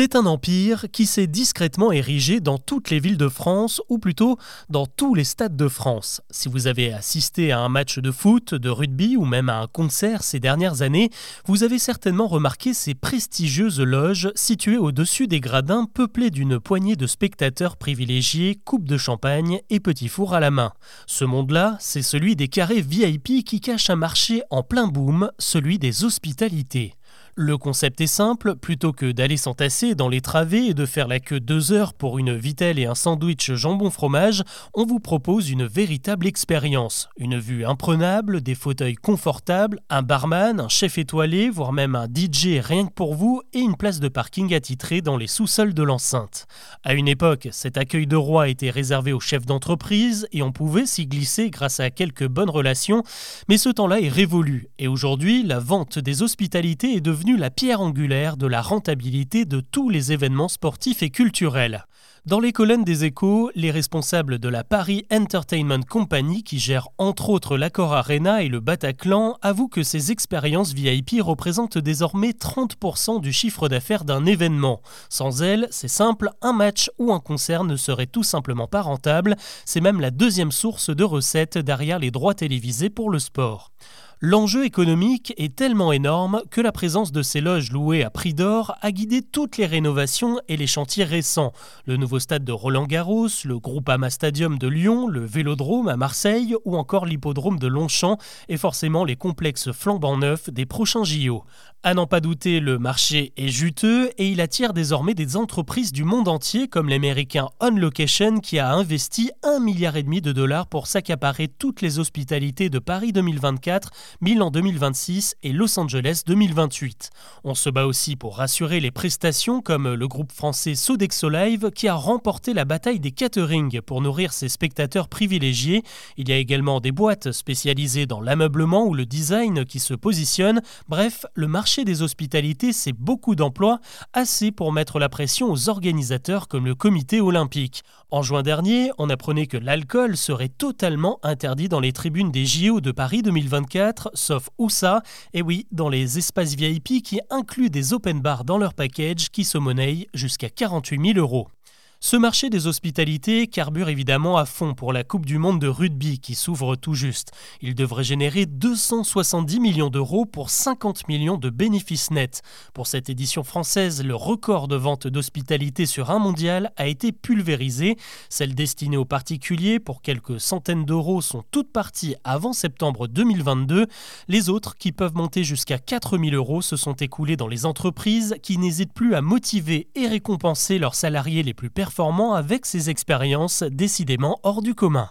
C'est un empire qui s'est discrètement érigé dans toutes les villes de France, ou plutôt dans tous les stades de France. Si vous avez assisté à un match de foot, de rugby ou même à un concert ces dernières années, vous avez certainement remarqué ces prestigieuses loges situées au-dessus des gradins peuplées d'une poignée de spectateurs privilégiés, coupe de champagne et petits fours à la main. Ce monde-là, c'est celui des carrés VIP qui cachent un marché en plein boom, celui des hospitalités. Le concept est simple, plutôt que d'aller s'entasser dans les travées et de faire la queue deux heures pour une vitelle et un sandwich jambon-fromage, on vous propose une véritable expérience. Une vue imprenable, des fauteuils confortables, un barman, un chef étoilé, voire même un DJ rien que pour vous et une place de parking attitrée dans les sous-sols de l'enceinte. À une époque, cet accueil de roi était réservé aux chefs d'entreprise et on pouvait s'y glisser grâce à quelques bonnes relations, mais ce temps-là est révolu et aujourd'hui, la vente des hospitalités est devenue la pierre angulaire de la rentabilité de tous les événements sportifs et culturels. Dans les colonnes des échos, les responsables de la Paris Entertainment Company, qui gère entre autres l'Accor Arena et le Bataclan, avouent que ces expériences VIP représentent désormais 30% du chiffre d'affaires d'un événement. Sans elles, c'est simple, un match ou un concert ne serait tout simplement pas rentable. C'est même la deuxième source de recettes derrière les droits télévisés pour le sport. L'enjeu économique est tellement énorme que la présence de ces loges louées à prix d'or a guidé toutes les rénovations et les chantiers récents. Nouveau stade de Roland-Garros, le Groupama Stadium de Lyon, le Vélodrome à Marseille ou encore l'hippodrome de Longchamp et forcément les complexes flambant neufs des prochains JO. À n'en pas douter, le marché est juteux et il attire désormais des entreprises du monde entier comme l'américain On Location qui a investi un milliard et demi de dollars pour s'accaparer toutes les hospitalités de Paris 2024 Milan 2026 et Los Angeles 2028. On se bat aussi pour rassurer les prestations comme le groupe français Sodexo Live qui a remporté la bataille des catering pour nourrir ses spectateurs privilégiés. Il y a également des boîtes spécialisées dans l'ameublement ou le design qui se positionnent. Bref, le marché des hospitalités, c'est beaucoup d'emplois, assez pour mettre la pression aux organisateurs comme le comité olympique. En juin dernier, on apprenait que l'alcool serait totalement interdit dans les tribunes des JO de Paris 2024 sauf USA, et oui, dans les espaces VIP qui incluent des open bars dans leur package qui se monnaient jusqu'à 48 000 euros. Ce marché des hospitalités carbure évidemment à fond pour la Coupe du Monde de rugby qui s'ouvre tout juste. Il devrait générer 270 millions d'euros pour 50 millions de bénéfices nets. Pour cette édition française, le record de vente d'hospitalité sur un mondial a été pulvérisé. Celles destinées aux particuliers pour quelques centaines d'euros sont toutes parties avant septembre 2022. Les autres, qui peuvent monter jusqu'à 4000 euros, se sont écoulées dans les entreprises qui n'hésitent plus à motiver et récompenser leurs salariés les plus performants avec ces expériences décidément hors du commun.